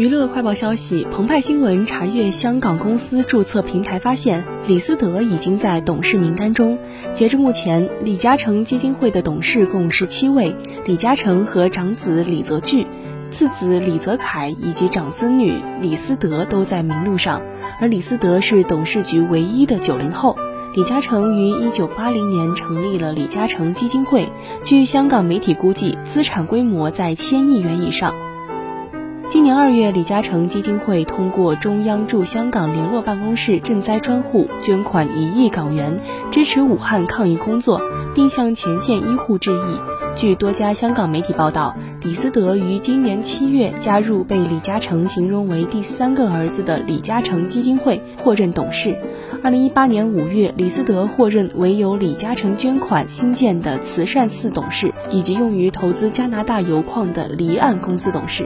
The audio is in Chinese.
娱乐快报消息：澎湃新闻查阅香港公司注册平台发现，李思德已经在董事名单中。截至目前，李嘉诚基金会的董事共十七位，李嘉诚和长子李泽钜、次子李泽楷以及长孙女李思德都在名录上。而李思德是董事局唯一的九零后。李嘉诚于一九八零年成立了李嘉诚基金会，据香港媒体估计，资产规模在千亿元以上。今年二月，李嘉诚基金会通过中央驻香港联络办公室赈灾专户捐款一亿港元，支持武汉抗疫工作，并向前线医护致意。据多家香港媒体报道，李思德于今年七月加入被李嘉诚形容为第三个儿子的李嘉诚基金会，获任董事。二零一八年五月，李思德获任为由李嘉诚捐款新建的慈善寺董事，以及用于投资加拿大油矿的离岸公司董事。